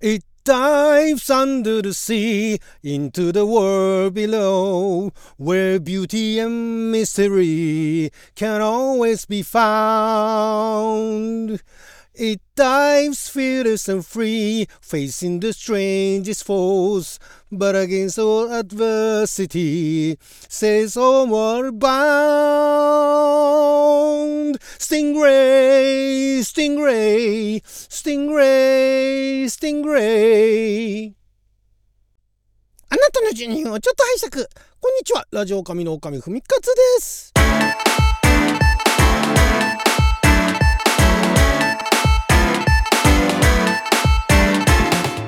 It dives under the sea into the world below, where beauty and mystery can always be found. It dives fearless and free, facing the strangest foes, but against all adversity, says homeward bound. Stingray, stingray, stingray, stingray. あなたの住人をちょっと拝借。こんにちは。ラジオ神の狼ふみかつです。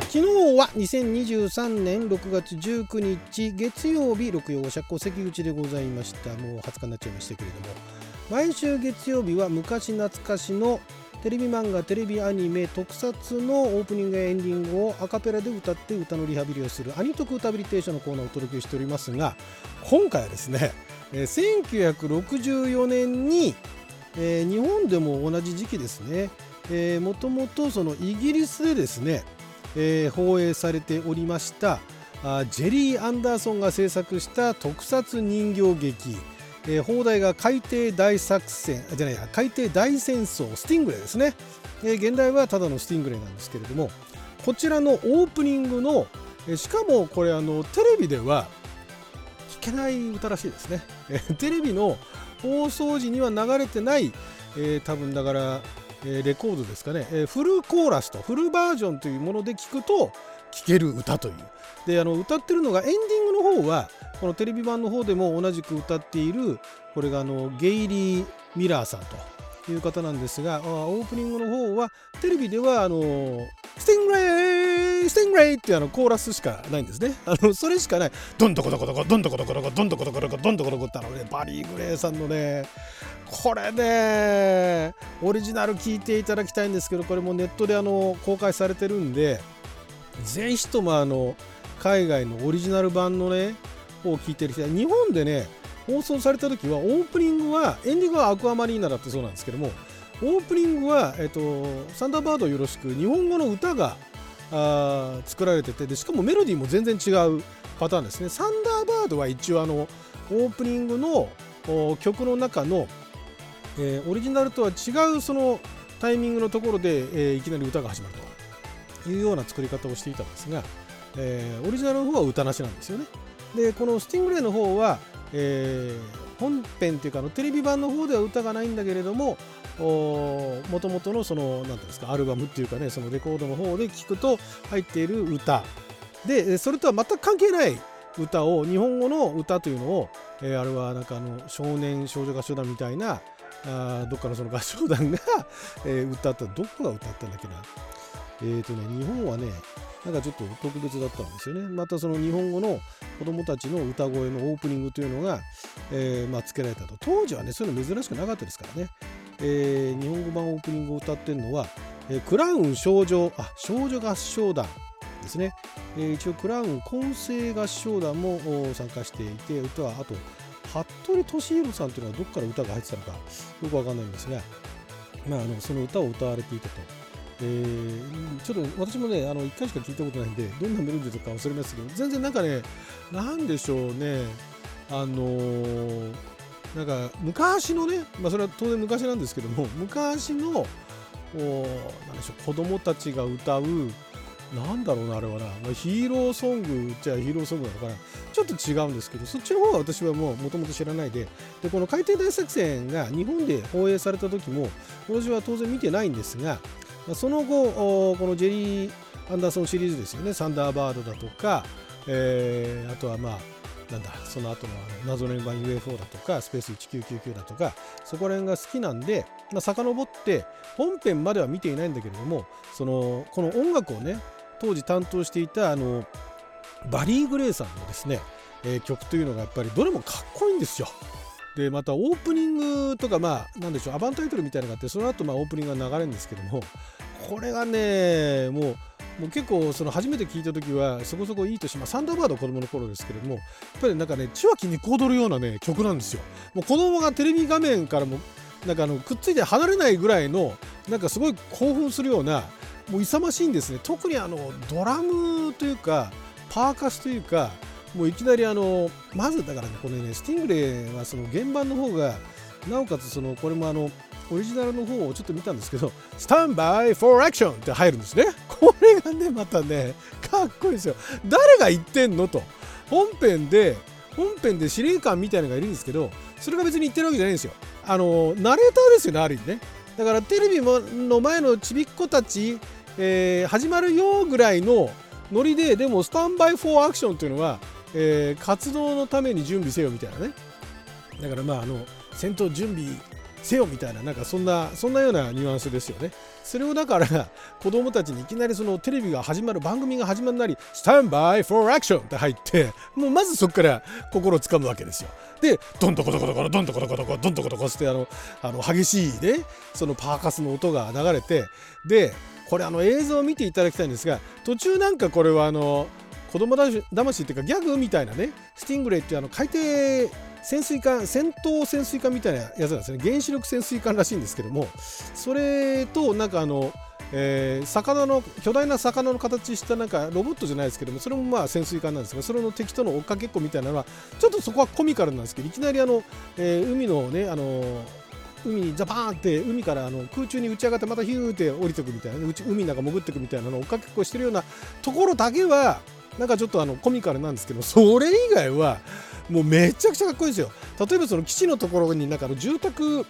昨日は2023年6月19日月曜日六曜社交関口でございましたもう20日になっちゃいましたけれども毎週月曜日は昔懐かしのテレビ漫画テレビアニメ特撮のオープニングやエンディングをアカペラで歌って歌のリハビリをするアニトク歌ビリテーションのコーナーをお届けしておりますが今回はですねえー1964年に、えー日本でも同じ時期ですねもともとそのイギリスでですねえー放映されておりましたジェリー・アンダーソンが制作した特撮人形劇、えー放題が海底大作戦あじゃないや海底大戦争スティングレイですね、えー現代はただのスティングレイなんですけれどもこちらのオープニングの、えーしかもこれあのテレビでは聞けない歌らしいですね、えーテレビの放送時には流れてない、えー多分だからえーレコードですかね、えーフルコーラスとフルバージョンというもので聞くと聴ける歌という。であの歌ってるのがエンディングの方はこのテレビ版の方でも同じく歌っているこれがあのゲイリー・ミラーさんという方なんですがオープニングの方はテレビではあの Stingray Stingray っていうあのコーラスしかないんですね。あのそれしかない。ドンドコドコドコドンドコドコドコドンドコドコドコドンドコドコってあのねバリー・グレイさんのねこれねオリジナル聞いていただきたいんですけどこれもネットであの公開されてるんでぜひともあの海外のオリジナル版のねを聞いてる人日本でね放送された時はオープニングはエンディングはアクアマリーナだったそうなんですけどもオープニングは、えっと、サンダーバードよろしく日本語の歌があ作られててでしかもメロディーも全然違うパターンですねサンダーバードは一応あのオープニングの曲の中の、えーオリジナルとは違うそのタイミングのところで、えーいきなり歌が始まるというような作り方をしていたんですが、えーオリジナルの方は歌なしなんですよね。でこのスティングレイの方は、えー本編っていうかあのテレビ版の方では歌がないんだけれどももともとのその何ですかアルバムっていうかねそのレコードの方で聞くと入っている歌。でそれとは全く関係ない歌を日本語の歌というのを、えーあれはなんかあの少年少女合唱団みたいなあどっかのその合唱団が、えー歌った。どこが歌ったんだっけな。えーとね日本はねなんかちょっと特別だったんですよね。またその日本語の子供たちの歌声のオープニングというのが、えーまあ、つけられたと。当時はねそういうの珍しくなかったですからね、えー日本語版オープニングを歌ってるのは、えークラウン少女あ少女合唱団ですね、えー一応クラウン混声合唱団も参加していて歌はあと服部俊弘さんというのはどこから歌が入ってたのかよくわかんないんですが、まあ、あのその歌を歌われていたと。えーちょっと私もねあの1回しか聞いたことないんでどんなメロディーとか忘れましたけど全然なんかねなんでしょうねあのーなんか昔のね、まあ、それは当然昔なんですけども昔のおなんでしょう子供たちが歌うなんだろうなあれはな、まあ、ヒーローソングじゃヒーローソングなのかな。ちょっと違うんですけどそっちの方が私はもうもともと知らないででこの海底大作戦が日本で放映された時も私は当然見てないんですがその後このジェリー・アンダーソンシリーズですよねサンダーバードだとか、えーあとはまあなんだその後のあの謎の円盤 UFO だとかスペース1999だとかそこら辺が好きなんで、まあ、遡って本編までは見ていないんだけれどもそのこの音楽をね当時担当していたあのバリー・グレイさんのですね、えー曲というのがやっぱりどれもかっこいいんですよ。でまたオープニングとかまあなんでしょうアバンタイトルみたいなのがあってその後まあオープニングが流れるんですけどもこれがねもうもう結構その初めて聞いた時はそこそこいいとしまあサンダーバード子供の頃ですけれどもやっぱりなんかね血は気に踊るようなね曲なんですよ。もう子供がテレビ画面からもなんかあのくっついて離れないぐらいのなんかすごい興奮するようなもう勇ましいんですね特にあのドラムというかパーカスというかもういきなりあのまずだからねこれねスティングレイはその原版の方がなおかつそのこれもあのオリジナルの方をちょっと見たんですけど「Stand by for action」って入るんですね。これがねまたねかっこいいですよ。誰が言ってんのと。本編で本編で司令官みたいなのがいるんですけどそれが別に言ってるわけじゃないんですよ。あのナレーターですよねある意味ね。だからテレビの前のちびっ子たち、えー、始まるよぐらいのノリででも Stand by for action というのは、えー、活動のために準備せよみたいなね。だからまああの戦闘準備せよみたいななんかそんなそんなようなニュアンスですよね。それをだから子供たちにいきなりそのテレビが始まる番組が始まるなり Stand by for action って入ってもうまずそこから心をつかむわけですよ。でドントコトコトコドントコトコトコドントコトコってあのあの激しいねそのパーカスの音が流れてでこれあの映像を見ていただきたいんですが途中なんかこれはあの子供だしっていうかギャグみたいなねスティングレイっていうあの海底潜水艦戦闘潜水艦みたいなやつなんですね。原子力潜水艦らしいんですけどもそれとなんかあのえー、魚の巨大な魚の形したなんかロボットじゃないですけどもそれもまあ潜水艦なんですがそれの敵との追っかけっこみたいなのはちょっとそこはコミカルなんですけどいきなりあの、えー、海のねあの海にザバーンって海からあの空中に打ち上がってまたヒューって降りてくみたいな海の中潜ってくみたいなのを追っかけっこしてるようなところだけはなんかちょっとあのコミカルなんですけど それ以外はもうめちゃくちゃかっこいいですよ。例えばその基地のところになんかの住宅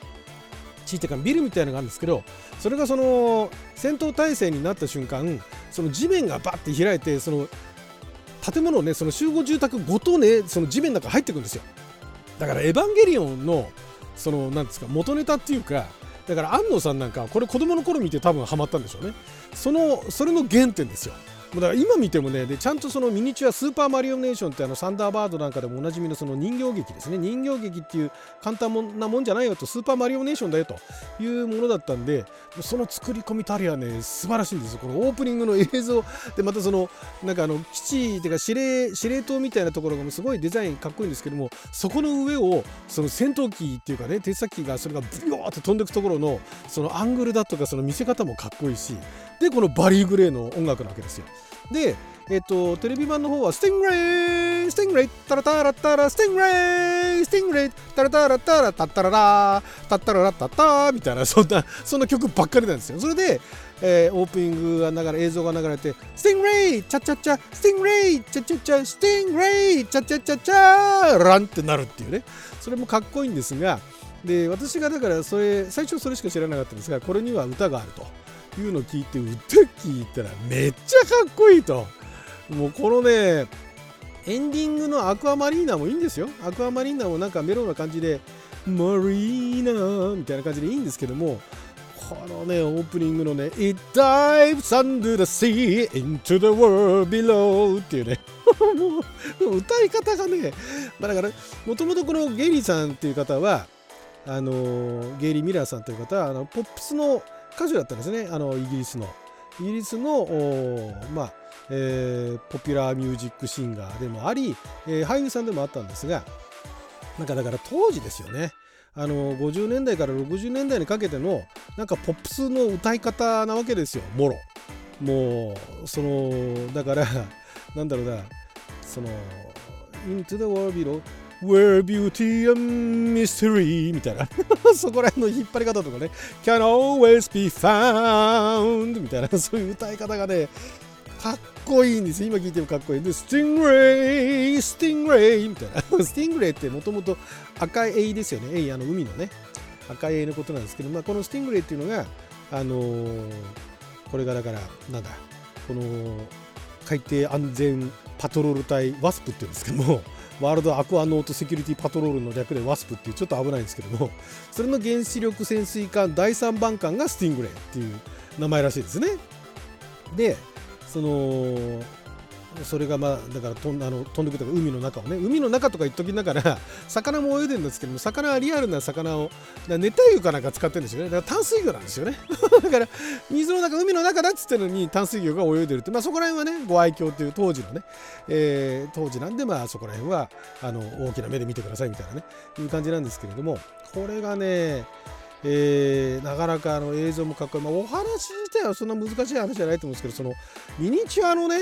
地っていうかビルみたいなのがあるんですけどそれがその戦闘態勢になった瞬間その地面がバッて開いてその建物をねその集合住宅ごとねその地面の中入ってくんですよ。だからエヴァンゲリオンのその何ですか元ネタっていうかだから安野さんなんかこれ子供の頃見て多分ハマったんでしょうね。そのそれの原点ですよ。もうだから今見てもねでちゃんとそのミニチュアスーパーマリオネーションってあのサンダーバードなんかでもおなじみのその人形劇ですね。人形劇っていう簡単なもんじゃないよと。スーパーマリオネーションだよというものだったんでその作り込みたりはね素晴らしいんですよ。このオープニングの映像。でまたそのなんかあの基地っていうか司令司令塔みたいなところがすごいデザインかっこいいんですけどもそこの上をその戦闘機っていうかね偵察機がそれがブヨーって飛んでいくところのそのアングルだとかその見せ方もかっこいいしでこのバリー・グレーの音楽なわけですよ。で、えっ、と、テレビ版の方は、 Stingray Stingray タラタラタラ Stingray Stingray タラタラタラタッタララタッタララタッタみたいな、そんな、そんな曲ばっかりなんですよ。それで、えー、オープニングが流れ、映像が流れて、スティングレイチャチャチャスティングレイチャチャチャスティングレイチャチャチャチャランってなるっていうね。それもかっこいいんですが、で、私がだからそれ、最初それしか知らなかったんですが、これには歌があると。いうのを聞いて歌聞いたらめっちゃかっこいいと。もうこのねエンディングのアクアマリーナもいいんですよ。アクアマリーナもなんかメロウな感じでマリーナみたいな感じでいいんですけどもこのねオープニングのね It dives under the sea into the world below っていうね。もう歌い方がね、まあ、だからもともとこのゲイリーさんっていう方はあのゲイリー・ミラーさんという方はあのポップスの歌手だったんですね。あのイギリスの。イギリスのまあえー、ポピュラーミュージックシンガーでもあり、えー、俳優さんでもあったんですがなんかだから当時ですよね。あの50年代から60年代にかけてのなんかポップスの歌い方なわけですよ。もろ。もうそのだからなんだろうな。その Into the World Below Where Beauty and Mystery みたいな。そこら辺の引っ張り方とかね。Can always be found みたいな。そういう歌い方がねかっこいいんです今聞いてもかっこいい。んでスティングレイスティングレイみたいな。スティングレイってもともと赤いエイですよね。エイあの海のね。赤いエイのことなんですけど、まあ、このスティングレイっていうのがあのー、これがだからなんだこの海底安全パトロール隊ワスプっていうんですけども。 World Aquanaut Security Patrol の略で WASP っていうちょっと危ないんですけどもそれの原子力潜水艦第3番艦がスティングレイっていう名前らしいですね。でそのそれがまあだから飛んあの飛んでくるとか海の中をね海の中とか言っときながら 魚も泳いでるんですけども魚はリアルな魚を熱帯魚かなんか使ってるんですよね。だから淡水魚なんですよね。だから水の中海の中だっつってるのに淡水魚が泳いでるってまあそこら辺はねご愛嬌っていう当時のね、え、当時なんでまあそこら辺はあの大きな目で見てくださいみたいなねいう感じなんですけれどもこれがねえー、なかなかあの映像もかっこいい、まあ、お話自体はそんな難しい話じゃないと思うんですけどそのミニチュアのね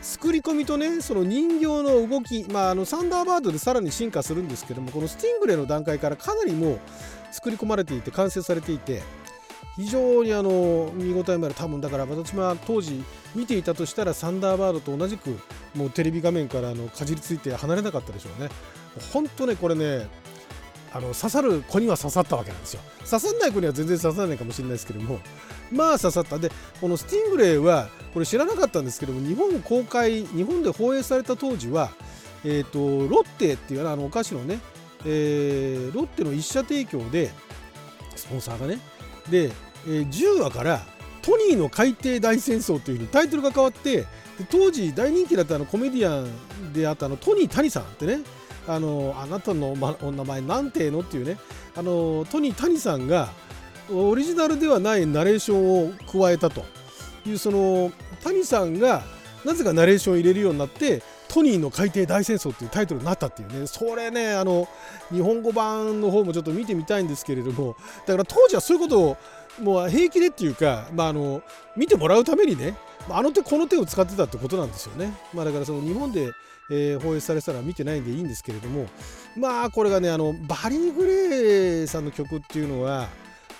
作り込みとねその人形の動き、まあ、あのサンダーバードでさらに進化するんですけどもこのスティングレイの段階からかなりもう作り込まれていて完成されていて非常にあの見応えもある。多分だから私も当時見ていたとしたらサンダーバードと同じくもうテレビ画面からあのかじりついて離れなかったでしょうね。本当ねこれねあの刺さる子には刺さったわけなんですよ。刺さんない子には全然刺さらないかもしれないですけども。まあ刺さった。でこのスティングレイはこれ知らなかったんですけども日本公開日本で放映された当時はえーと、ロッテっていうあのお菓子のね、えー、ロッテの一社提供でスポンサーがねでえー、10話からトニーの海底大戦争というふうにタイトルが変わって当時大人気だったあのコメディアンであったあのトニー谷さんってねあのあなたのお名前なんてのっていうね。あのトニー谷さんがオリジナルではないナレーションを加えたと。いうその谷さんがなぜかナレーションを入れるようになってトニーの海底大戦争っていうタイトルになったっていうね。それねあの日本語版の方もちょっと見てみたいんですけれども。だから当時はそういうことをもう平気でっていうか、まあ、あの見てもらうためにねあの手この手を使ってたってことなんですよね。まあ、だからその日本で、えー、放映されたら見てないんでいいんですけれどもまあこれがねあのバリー・グレーさんの曲っていうのは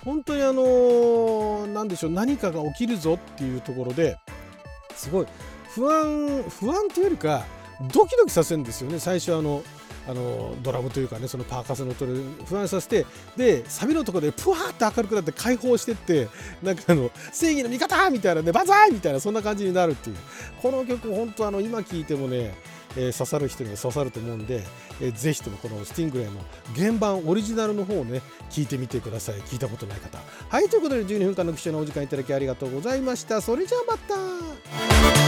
本当にあの何でしょう何かが起きるぞっていうところですごい不安不安っていうよりかドキドキさせるんですよね最初あのあのドラムというかねそのパーカスの音で不安させてでサビのところでプワーって明るくなって解放してってなんかあの正義の味方みたいなねバザーみたいなそんな感じになるっていう。この曲本当あの今聴いてもねえー、刺さる人には刺さると思うんで、えー、ぜひともこのスティングレイの原版オリジナルの方をね聞いてみてください。聞いたことない方。はいということで12分間の貴重なお時間いただきありがとうございました。それじゃあまた。